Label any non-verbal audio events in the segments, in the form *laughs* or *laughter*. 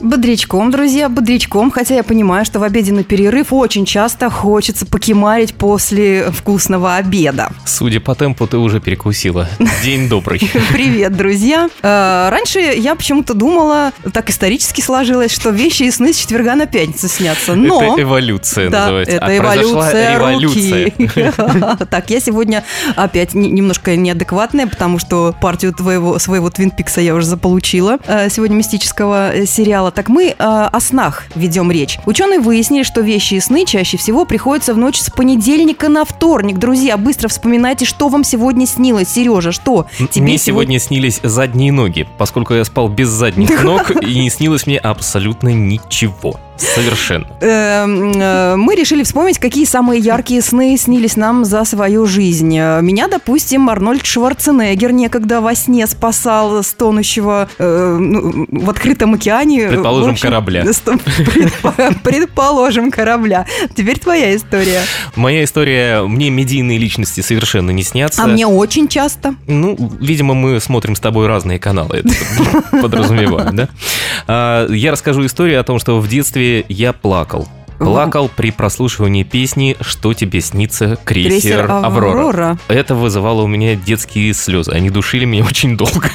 Бодрячком, друзья, бодрячком. Хотя я понимаю, что в обеденный перерыв очень часто хочется покемарить после вкусного обеда. Судя по темпу, ты уже перекусила. *laughs* День добрый. Привет, друзья. Э, раньше я почему-то думала, так исторически сложилось, что вещи и сны с четверга на пятницу снятся. Но... Это эволюция Да, называется. это А эволюция руки. *laughs* Так, я сегодня опять не- немножко неадекватная, потому что партию твоего, своего Твин Пикса я уже заполучила. э, Сегодня мистического э, сериала. Так мы э, о снах ведем речь. Ученые выяснили, что вещи и сны чаще всего приходятся в ночь с понедельника на вторник. Друзья, быстро вспоминайте, что вам сегодня снилось. Сережа, что? Мне сегодня снились задние ноги, поскольку я спал без задних *laughs* ног, и не снилось мне абсолютно ничего. Совершенно. Эм, э, мы решили вспомнить, какие самые яркие сны снились нам за свою жизнь. Меня, допустим, Арнольд Шварценеггер некогда во сне спасал с тонущего э, ну, в открытом океане. Предположим, общем, корабля. Предположим, корабля. Теперь твоя история. Моя история, мне медийные личности совершенно не снятся. А мне очень часто. Ну, видимо, мы смотрим с тобой разные каналы, это подразумеваю, да? А, Я расскажу историю о том, что в детстве я плакал. Плакал при прослушивании песни «Что тебе снится, крейсер, Аврора». Это вызывало у меня детские слезы. Они душили меня очень долго.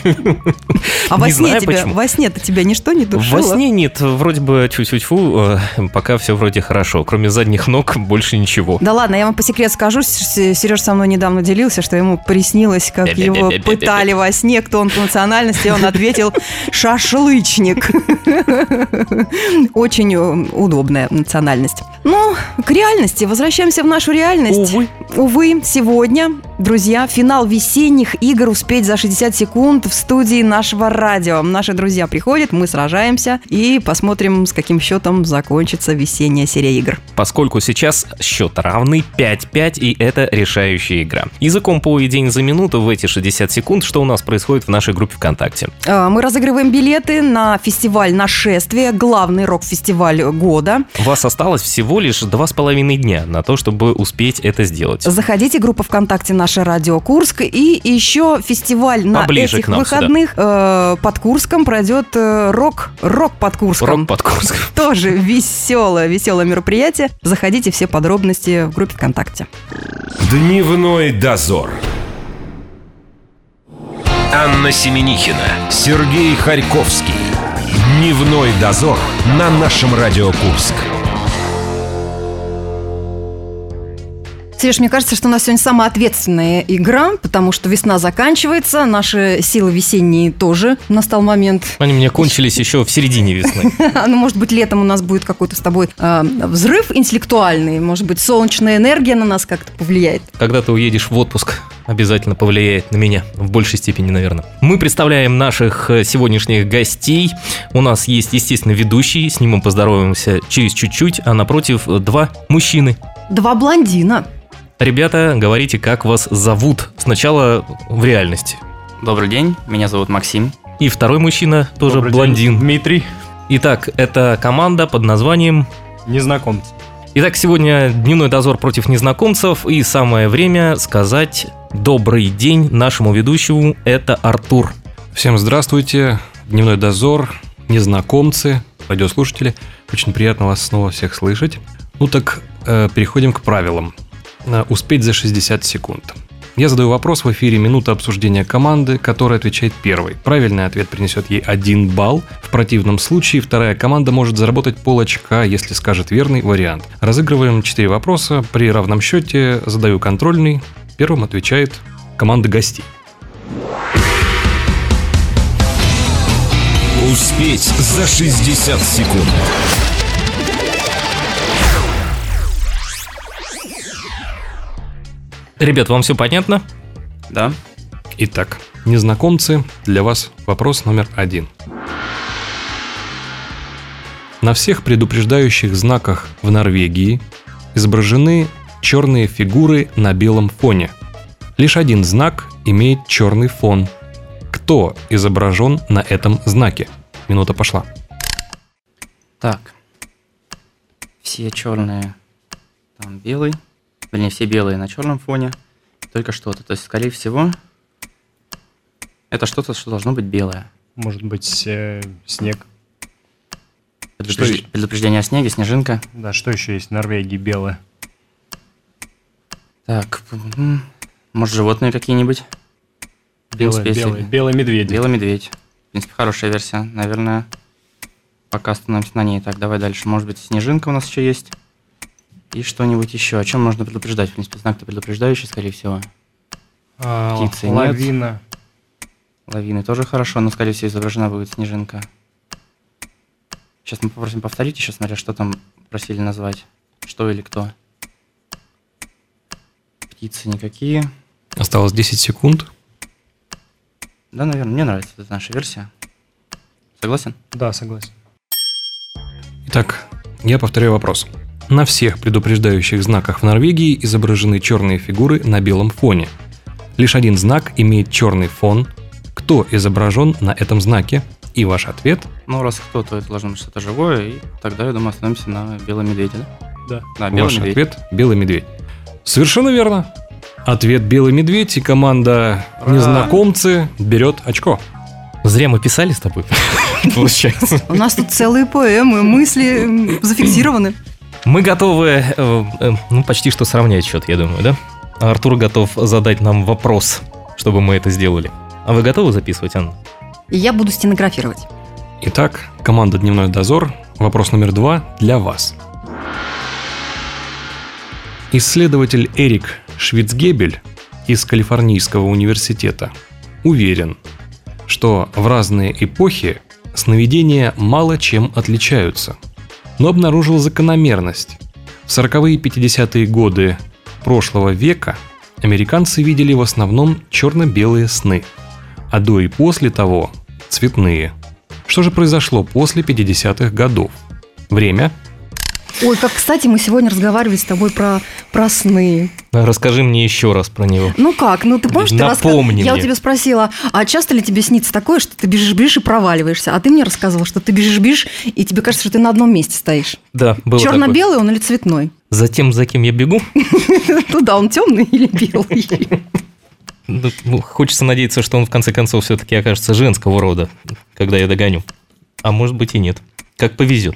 А во Не сне тебя, во сне-то тебя ничто не душило? Во сне нет, вроде бы тьфу-тьфу-тьфу, э, пока все вроде хорошо. Кроме задних ног больше ничего. Да ладно, я вам по секрету скажу, Сереж со мной недавно делился, что ему приснилось, как его пытали во сне, кто он по национальности, и он ответил «шашлычник». *laughs* Очень э, удобная национальность. Ну, к реальности. Возвращаемся в нашу реальность. Увы. Увы, сегодня, друзья, финал весенних игр успеть за 60 секунд в студии нашего радио. Наши друзья приходят, мы сражаемся и посмотрим, с каким счетом закончится весенняя серия игр. Поскольку сейчас счет равный 5-5, и это решающая игра. Языком по и день за минуту в эти 60 секунд, что у нас происходит в нашей группе ВКонтакте. Э, Мы разыгрываем билеты на фестиваль «Нашествие», главный рок-фестиваль года. У вас осталось всего лишь два с половиной дня на то, чтобы успеть это сделать. Заходите, группа ВКонтакте «Наше радио Курск». И еще фестиваль на Поближе этих выходных э, под Курском пройдет э, рок, рок под Курском. Рок под Курском. *laughs* Тоже веселое, веселое мероприятие. Заходите, все подробности в группе ВКонтакте. Дневной дозор. Анна Семенихина, Сергей Харьковский. Дневной дозор на нашем Радио Курск. Сереж, мне кажется, что у нас сегодня самая ответственная игра, потому что весна заканчивается, наши силы весенние тоже настал момент. Они у меня кончились еще в середине весны. *laughs* Ну, может быть, летом у нас будет какой-то с тобой э, взрыв интеллектуальный, может быть, солнечная энергия на нас как-то повлияет. Когда ты уедешь в отпуск, обязательно повлияет на меня. В большей степени, наверное. Мы представляем наших э, сегодняшних гостей. У нас есть, естественно, ведущий. С ним мы поздороваемся через чуть-чуть. А напротив два мужчины. Два блондина. Ребята, говорите, как вас зовут. Сначала в реальности. Добрый день, меня зовут Максим. И второй мужчина, тоже Добрый день, блондин. Дмитрий, Итак, это команда под названием... незнакомец. Итак, сегодня дневной дозор против незнакомцев. И самое время сказать добрый день нашему ведущему. Это Артур. Всем здравствуйте, Дневной дозор, незнакомцы, радиослушатели. Очень приятно вас снова всех слышать. Ну так, э, переходим к правилам. Э, Успеть за 60 секунд. Я задаю вопрос в эфире минута обсуждения команды, которая отвечает первой. Правильный ответ принесет ей один балл. В противном случае вторая команда может заработать пол очка, если скажет верный вариант. Разыгрываем 4 вопроса. При равном счете задаю контрольный. Первым отвечает команда гостей. Успеть за 60 секунд. Ребят, вам все понятно? Да? Итак, незнакомцы, для вас вопрос номер один. На всех предупреждающих знаках в Норвегии изображены черные фигуры на белом фоне. Лишь один знак имеет черный фон. Кто изображен на этом знаке? Минута пошла. Так. Все черные. Там белый. Вернее, все белые на черном фоне. Только что-то. То есть, скорее всего, это что-то, что должно быть белое. Может быть, э, снег. Предупреж- Что Предупреждение о снеге, снежинка. Да, что еще есть в Норвегии белое? Так, может, животные какие-нибудь? В Белое, принципе, если- белое, белый медведь. Белый медведь. В принципе, хорошая версия. Наверное, пока остановимся на ней. Так, давай дальше. Может быть, снежинка у нас еще есть. И что-нибудь еще. О чем можно предупреждать? В принципе, знак-то предупреждающий, скорее всего. А, птицы нет. лавина. Лавины тоже хорошо, но, скорее всего, изображена будет снежинка. Сейчас мы попросим повторить еще, смотря, что там просили назвать. Что или кто. Птицы никакие. Осталось 10 секунд. Да, наверное, мне нравится эта наша версия. Согласен? Да, согласен. Итак, я повторяю вопрос. На всех предупреждающих знаках в Норвегии изображены черные фигуры на белом фоне. Лишь один знак имеет черный фон. Кто изображен на этом знаке? И ваш ответ Ну, раз кто, то это должно быть что-то живое, и тогда, я думаю, остановимся на белом медведе, да? Да. Белый Ваш медведь. ответ – белый медведь. Совершенно верно. Ответ белый медведь и команда Ура! незнакомцы берет очко. Зря мы писали с тобой, *laughs* получается. У нас тут целые поэмы, мысли зафиксированы. Мы готовы, э, э, ну, почти что сравнять счет, я думаю, да? Артур готов задать нам вопрос, чтобы мы это сделали. А вы готовы записывать, Анна? Я буду стенографировать. Итак, команда «Дневной дозор». Вопрос номер два для вас. Исследователь Эрик Швицгебель из Калифорнийского университета уверен, что в разные эпохи сновидения мало чем отличаются, но обнаружил закономерность. В 40-е и 50-е годы прошлого века американцы видели в основном черно-белые сны, а до и после того – цветные. Что же произошло после 50-х годов? Время Ой, как, кстати, мы сегодня разговаривали с тобой про, про сны. Расскажи мне еще раз про него. Ну как? Ну ты помнишь, ты раска- Напомни Я у тебя спросила, а часто ли тебе снится такое, что ты бежишь-бежишь и проваливаешься? А ты мне рассказывал, что ты бежишь-бежишь, и тебе кажется, что ты на одном месте стоишь. Да, было. Черно-белый он или цветной? За тем, за кем я бегу, *laughs* Ну да, он темный или белый? ну, ну, хочется надеяться, что он в конце концов все-таки окажется женского рода, когда я догоню. А может быть и нет. Как повезет.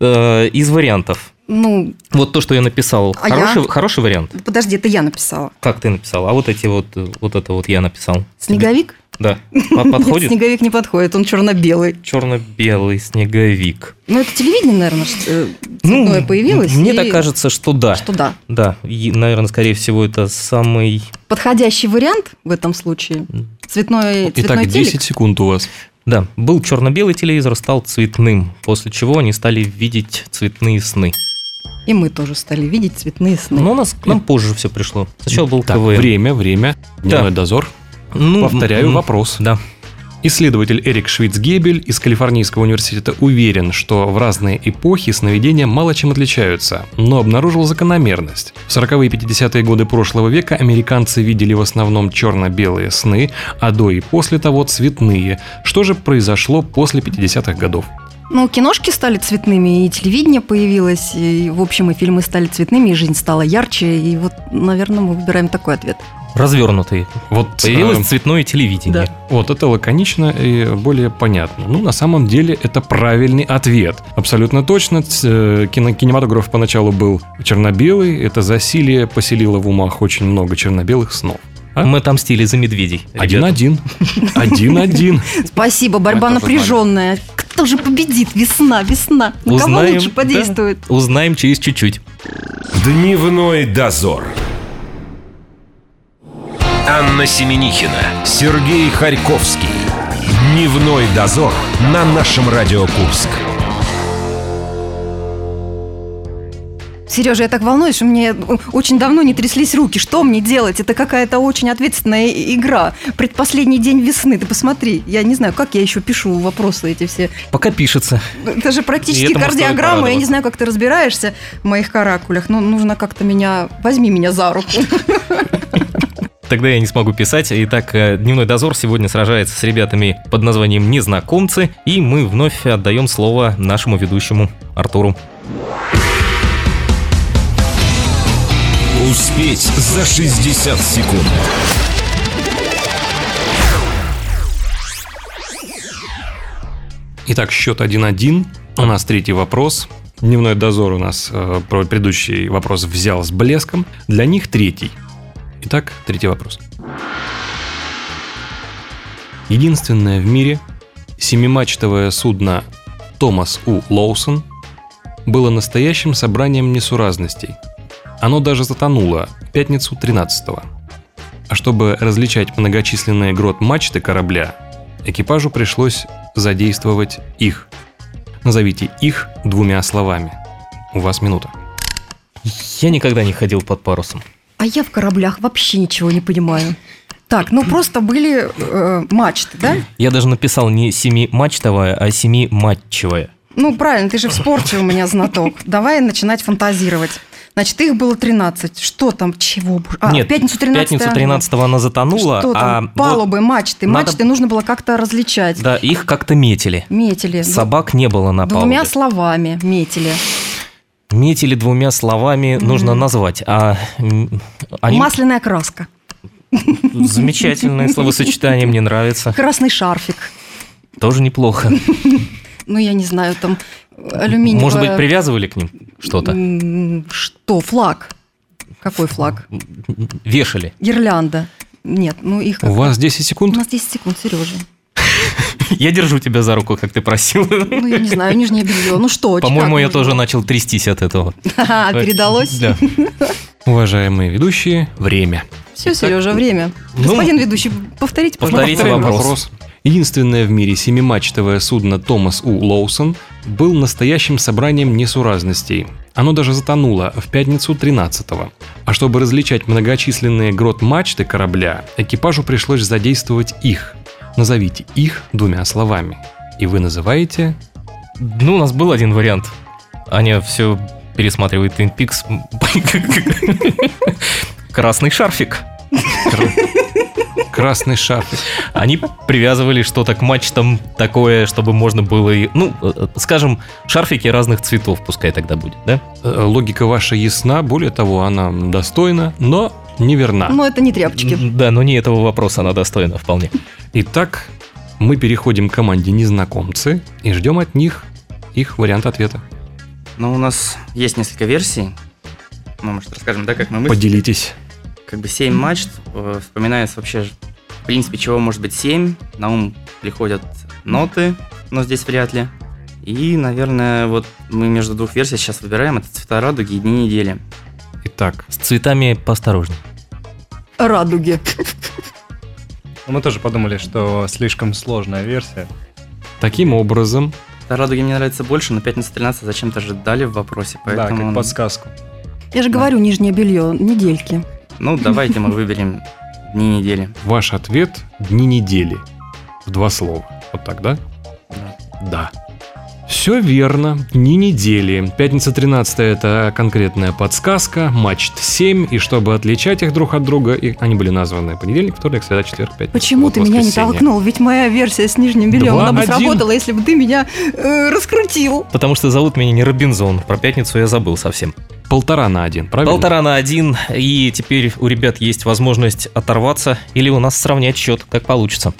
Э, Из вариантов. Ну, Вот то, что я написал. А хороший, я? хороший вариант. подожди, это я написала. Как ты написал? А вот эти вот, вот это вот я написал. Снеговик? Да. *laughs* Нет, Подходит? снеговик не подходит, он черно-белый. Черно-белый снеговик. Ну, это телевидение, наверное, э, цветное появилось. Ну, Мне и- так кажется, что да. Что да. Да, и, наверное, скорее всего, это самый... Подходящий вариант в этом случае. Цветной, цветной Итак, телек. 10 секунд у вас. Да, был черно-белый телевизор, стал цветным, после чего они стали видеть цветные сны. И мы тоже стали видеть цветные сны. Но у нас к нам позже все пришло. Сначала был Так, КВН. время, время. Дневной Да. дозор. Ну, Повторяю м, вопрос. Да. Исследователь Эрик Швицгебель из Калифорнийского университета уверен, что в разные эпохи сновидения мало чем отличаются, но обнаружил закономерность. В 40-е и 50-е годы прошлого века американцы видели в основном черно-белые сны, а до и после того цветные. Что же произошло после 50-х годов? Ну, киношки стали цветными, и телевидение появилось, и, в общем, и фильмы стали цветными, и жизнь стала ярче, и вот, наверное, мы выбираем такой ответ. Развернутый. Вот, Появилось э, цветное телевидение. Вот это лаконично и более понятно. Ну, на самом деле, это правильный ответ. Абсолютно точно. Э, кино- кинематограф поначалу был черно-белый. Это засилие поселило в умах очень много черно-белых снов. А? Мы отомстили за медведей. Один-один. Один-один. Спасибо, борьба напряженная. Кто же победит? Весна, весна. На кого Узнаем, лучше подействует? да, узнаем через чуть-чуть. Дневной дозор. Анна Семенихина, Сергей Харьковский. Дневной дозор на нашем Радио Курск. Сережа, я так волнуюсь, у меня очень давно не тряслись руки. Что мне делать? Это какая-то очень ответственная игра. Предпоследний день весны. Ты посмотри. Я не знаю, как я еще пишу вопросы эти все. Пока пишется. Это же практически кардиограмма. Я не знаю, как ты разбираешься в моих каракулях. Но нужно как-то меня... Возьми меня за руку. *laughs* Тогда я не смогу писать. Итак, э, Дневной дозор сегодня сражается с ребятами под названием «Незнакомцы». И мы вновь отдаем слово нашему ведущему Артуру. Успеть за 60 секунд. Итак, счет 1-1. У нас третий вопрос. Дневной дозор у нас э, про предыдущий вопрос взял с блеском. Для них третий. Итак, третий вопрос. Единственное в мире семимачтовое судно Томас У. Лоусон было настоящим собранием несуразностей. Оно даже затонуло в пятницу 13 -го. А чтобы различать многочисленные грот мачты корабля, экипажу пришлось задействовать их. Назовите их двумя словами. У вас минута. Я никогда не ходил под парусом. А я в кораблях вообще ничего не понимаю. Так, ну просто были э, мачты, да? Я даже написал не семимачтовая, а семиматчевая. Ну, правильно, ты же в спорте у меня знаток. Давай начинать фантазировать. Значит, их было 13. Что там, чего? А, Нет, пятницу 13 пятницу 13 она затонула, Что а там? вот, Палубы, мачты. надо- Мачты нужно было как-то различать. да, их как-то метили. Метили. Собак не было на Двумя палубе. словами метили. Метили двумя словами нужно назвать. А они Масляная краска. замечательное словосочетание, мне нравится. Красный шарфик. Тоже неплохо. Ну, я не знаю, там алюминиевая... Может быть, привязывали к ним что-то? Что? Флаг? Какой флаг? Вешали. Гирлянда. Нет, ну их... У вас 10 У секунд. нас 10 секунд, Сережа. Я держу тебя за руку, как ты просил. Ну, я не знаю, нижнее белье. Ну что, По-моему, я тоже начал трястись от этого. Ха-ха, передалось? Да. *laughs* Уважаемые ведущие, время. Все, Сережа, время. Ну, Господин ведущий, повторите, повторите пожалуйста. вопрос. Единственное в мире семимачтовое судно Томас У. Лоусон был настоящим собранием несуразностей. Оно даже затонуло в пятницу 13-го. А чтобы различать многочисленные грот мачты корабля, экипажу пришлось задействовать их. Назовите их двумя словами. И вы называете... Ну, у нас был один вариант. Аня все пересматривает Twin Peaks. *laughs* Красный шарфик. Красный шарфик. Они привязывали что-то к мачтам такое, чтобы можно было... и- Ну, э, скажем, шарфики разных цветов пускай тогда будет, да? Э, Логика ваша ясна, более того, она достойна, но неверна. Но это не тряпочки. Да, но не этого вопроса она достойна вполне. Итак, мы переходим к команде незнакомцы и ждем от них их вариант ответа. Ну, у нас есть несколько версий. Мы, может, расскажем, да, как мы мыслим. Поделитесь. Как бы 7 мачт. э, Вспоминается вообще, в принципе, чего может быть 7. На ум приходят ноты, но здесь вряд ли. И, наверное, вот мы между двух версий сейчас выбираем. Это цвета радуги и дни недели. Итак, С цветами поосторожней. Радуги. Ну, Мы тоже подумали, что слишком сложная версия. таким образом, радуги мне нравится больше, но пятница 13 зачем-то же дали в вопросе, Да, поэтому... как он- подсказку. Я же говорю, нижнее белье, недельки. Ну, давайте мы выберем дни недели. ваш ответ – дни недели. В два слова. Вот так, да? Да. Да. Все верно. Дни недели. Пятница 13 это конкретная подсказка. Матч 7. И чтобы отличать их друг от друга, и они были названы понедельник, вторник, среда, четверг, пятница. Почему вот ты меня не толкнул? Ведь моя версия с нижним бельем, Два, она бы сработала, если бы ты меня э, раскрутил. Потому что зовут меня не Робинзон. Про пятницу я забыл совсем. Полтора на один, правильно? Полтора на один, и теперь у ребят есть возможность оторваться или у нас сравнять счет, как получится.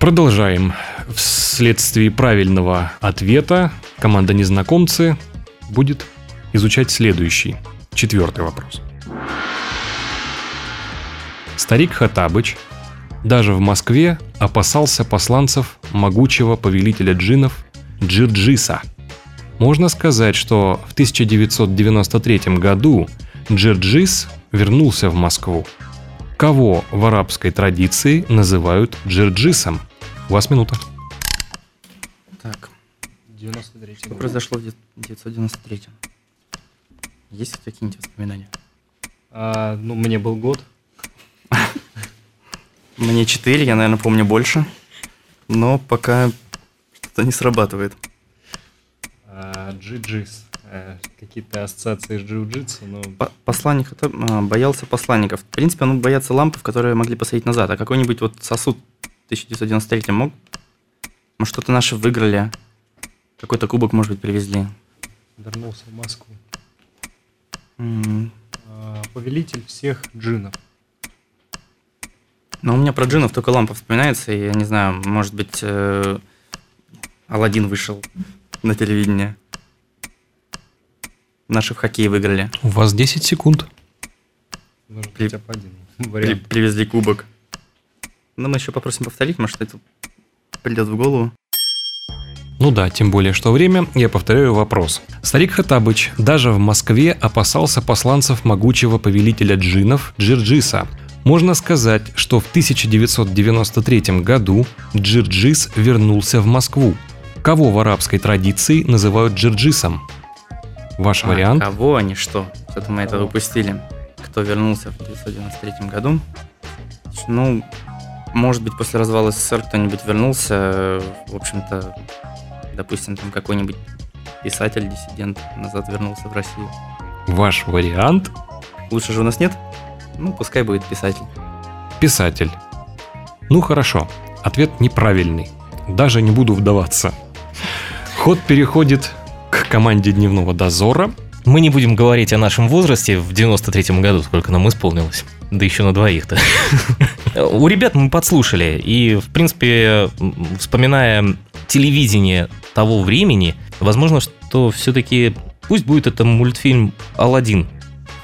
Продолжаем. Вследствие правильного ответа команда незнакомцы будет изучать следующий, четвертый вопрос. Старик Хатабыч даже в Москве опасался посланцев могучего повелителя джинов Джирджиса. Можно сказать, что в 1993 году Джирджис вернулся в Москву. Кого в арабской традиции называют джирджисом? У вас минута. Так, 93 что произошло в 1993 Есть какие-нибудь воспоминания? А, ну, мне был год. Мне 4, я, наверное, помню больше. Но пока что-то не срабатывает. А, джиу-джитс. Э, Какие-то ассоциации с джиу-джитсу, но... По- Посланник это, а, боялся посланников. В принципе, он боятся лампов, которые могли посадить назад. А какой-нибудь вот сосуд в 1993 мог? Может, что-то наши выиграли? Какой-то кубок, может быть, привезли? Вернулся в Москву. А, повелитель всех джинов. Ну, у меня про джинов только лампа вспоминается, и я не знаю, может быть, э, Алладин вышел на телевидение. Наши в хоккее выиграли. У вас 10 секунд. Может При- один При- вариант. привезли кубок. Но мы еще попросим повторить, может, это придет в голову. Ну да, тем более, что время, я повторяю вопрос. Старик Хатабыч даже в Москве опасался посланцев могучего повелителя джинов Джирджиса. Можно сказать, что в 1993 году Джирджис вернулся в Москву. Кого в арабской традиции называют Джирджисом? Ваш А, вариант? Кого они что? Что-то мы это упустили. Кто вернулся в 1993 году? Ну, может быть, после развала СССР кто-нибудь вернулся, в общем-то, допустим, там какой-нибудь писатель, диссидент назад вернулся в Россию. Ваш вариант? Лучше же у нас нет? Ну, пускай будет писатель. Писатель. Ну хорошо, ответ неправильный. Даже не буду вдаваться. Ход переходит к команде дневного дозора. Мы не будем говорить о нашем возрасте в 93-м году, сколько нам исполнилось. Да еще на двоих-то. *laughs* У ребят мы подслушали, и, в принципе, вспоминая телевидение того времени, возможно, что все-таки пусть будет это мультфильм «Аладдин».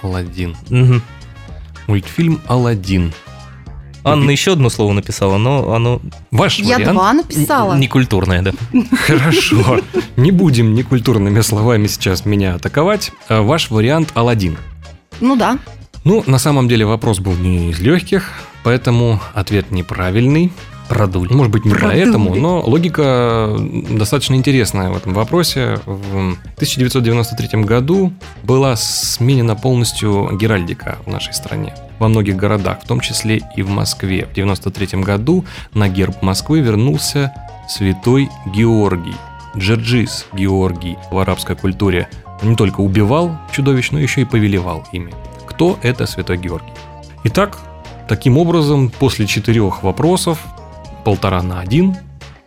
Алладин. Мгм. Мультфильм Алладин. Анна еще одно слово написала, но оно Ваш Я вариант? два написала. некультурное, да. Хорошо. Не будем некультурными словами сейчас меня атаковать. А Ваш вариант Алладин. Ну да. Ну, на самом деле вопрос был не из легких, поэтому ответ неправильный. Продуль. Может быть, не Продули. поэтому, но логика достаточно интересная в этом вопросе. В 1993 году была сменена полностью геральдика в нашей стране. Во многих городах, в том числе и в Москве. В 1993 году на герб Москвы вернулся святой Георгий. Джерджис Георгий в арабской культуре не только убивал чудовищ, но еще и повелевал ими. Кто это святой Георгий? Итак, таким образом, после четырех вопросов полтора на один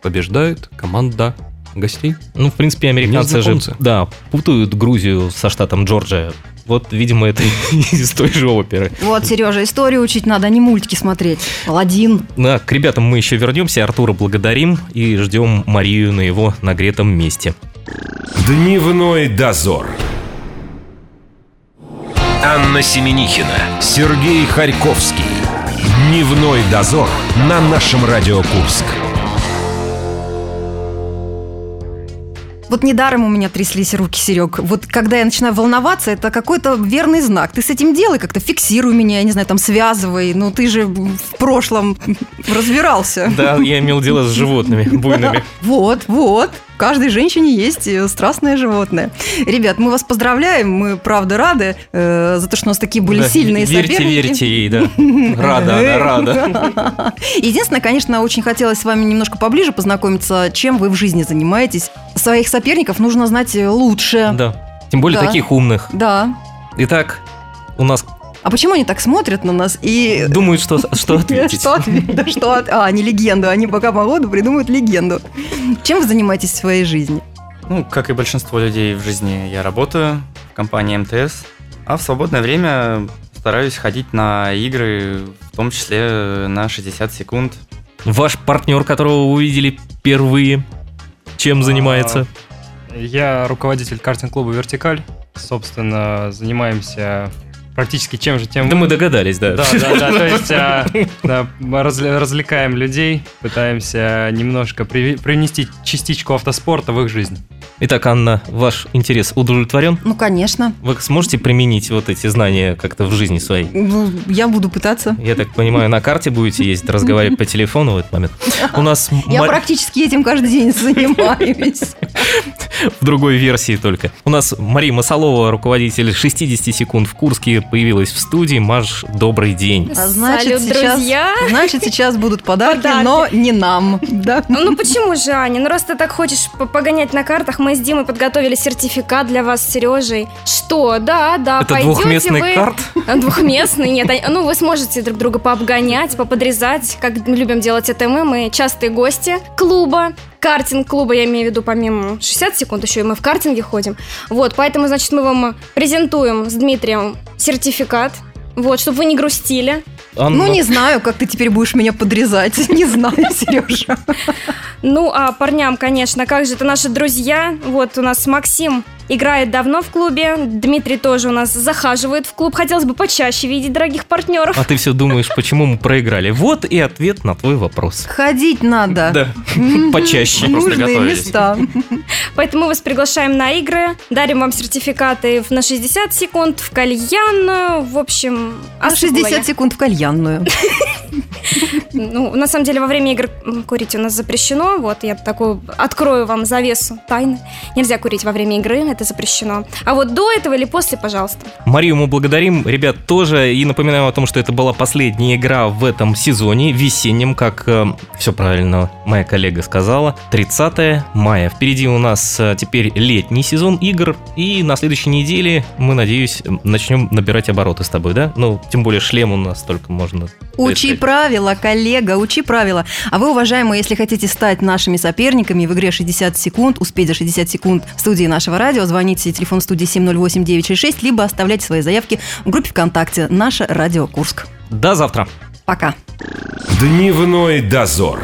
побеждает команда гостей. Ну, в принципе, американцы же, да, путают Грузию со штатом Джорджия. Вот, видимо, это *laughs* из той же оперы. Вот, Сережа, историю учить надо, а не мультики смотреть. Аладдин. Да, к ребятам мы еще вернемся. Артура благодарим и ждем Марию на его нагретом месте. Дневной дозор. Анна Семенихина, Сергей Харьковский. Дневной дозор на нашем Радио Курск. Вот недаром у меня тряслись руки, Серег. Вот когда я начинаю волноваться, это какой-то верный знак. Ты с этим делай, как-то фиксируй меня, я не знаю, там связывай. Ну ты же в прошлом *laughs* разбирался. Да, я имел дело с животными *laughs* буйными. Вот, вот. Каждой женщине есть э, страстное животное. Ребят, мы вас поздравляем, мы правда рады э, за то, что у нас такие были Да, сильные Верьте, соперники. верьте ей, да. *laughs* Рада она, рада. Единственное, конечно, очень хотелось с вами немножко поближе познакомиться, чем вы в жизни занимаетесь. Своих соперников нужно знать лучше. Да. Тем более Да. таких умных. Да. Итак, у нас А почему они так смотрят на нас и... думают, что, что *laughs* ответить. Что ответить? Что от- А, не легенду. Они пока по году придумают легенду. Чем вы занимаетесь в своей жизни? Ну, как и большинство людей в жизни, я работаю в компании МТС, а в свободное время стараюсь ходить на игры, в том числе на 60 секунд. Ваш партнер, которого вы увидели впервые, чем занимается? Я руководитель картинг-клуба «Вертикаль». Собственно, занимаемся практически чем же, тем... Да мы догадались, да. Да, да, да, то *laughs* есть а, да, мы разля- развлекаем людей, пытаемся немножко приви- привнести частичку автоспорта в их жизнь. Итак, Анна, ваш интерес удовлетворен? Ну, конечно. Вы сможете применить вот эти знания как-то в жизни своей? Ну, я буду пытаться. Я так понимаю, на карте будете ездить, разговаривать по телефону в этот момент. У нас Я практически этим каждый день занимаюсь. *laughs* в другой версии только. У нас Мария Масалова, руководитель 60 секунд в Курске, появилась в студии. Маш, добрый день. А значит, Салют, сейчас, друзья. значит, сейчас будут подарки, Подарки. но не нам. Да. Ну, ну почему же, Аня? Ну раз ты так хочешь по- погонять на картах, мы с Димой подготовили сертификат для вас с Сережей. Что? Да, да, Это пойдете двухместный вы... карт? А, Двухместный, нет. Ну, вы сможете друг друга пообгонять, поподрезать, как мы любим делать это мы. Мы частые гости клуба. Картинг-клуба, я имею в виду, помимо 60 секунд, еще и мы в картинге ходим. Вот, поэтому, значит, мы вам презентуем с Дмитрием сертификат Вот, чтобы вы не грустили. Анна, Ну, не знаю, как ты теперь будешь меня подрезать. *laughs* Не знаю, Сережа. *laughs* Ну, а парням, конечно, как же это наши друзья. Вот у нас Максим играет давно в клубе, Дмитрий тоже у нас захаживает в клуб. Хотелось бы почаще видеть дорогих партнеров. А ты все думаешь, почему мы проиграли? Вот и ответ на твой вопрос. Ходить надо. Да, почаще. Нужные места. Поэтому мы вас приглашаем на игры, дарим вам сертификаты на 60 секунд, в кальянную, в общем... А осыпала 60 я. секунд в кальянную. Ну, на самом деле, во время игр курить у нас запрещено. Вот, я такую открою вам завесу тайны. Нельзя курить во время игры, это запрещено. А вот до этого или после, пожалуйста. Марию мы благодарим, ребят, тоже. И напоминаем о том, что это была последняя игра в этом сезоне, весеннем, как все правильно моя коллега сказала. 30 мая. Впереди у нас э, теперь летний сезон игр. И на следующей неделе мы, надеюсь, начнем набирать обороты с тобой, да? Ну, тем более шлем у нас только можно... Учи решать. Правила, коллега, учи правила. А вы, уважаемые, если хотите стать нашими соперниками в игре 60 секунд, успеть за 60 секунд в студии нашего радио, звоните телефон студии 708-966, либо оставляйте свои заявки в группе ВКонтакте «Наше радио Курск». До завтра. Пока. Дневной дозор.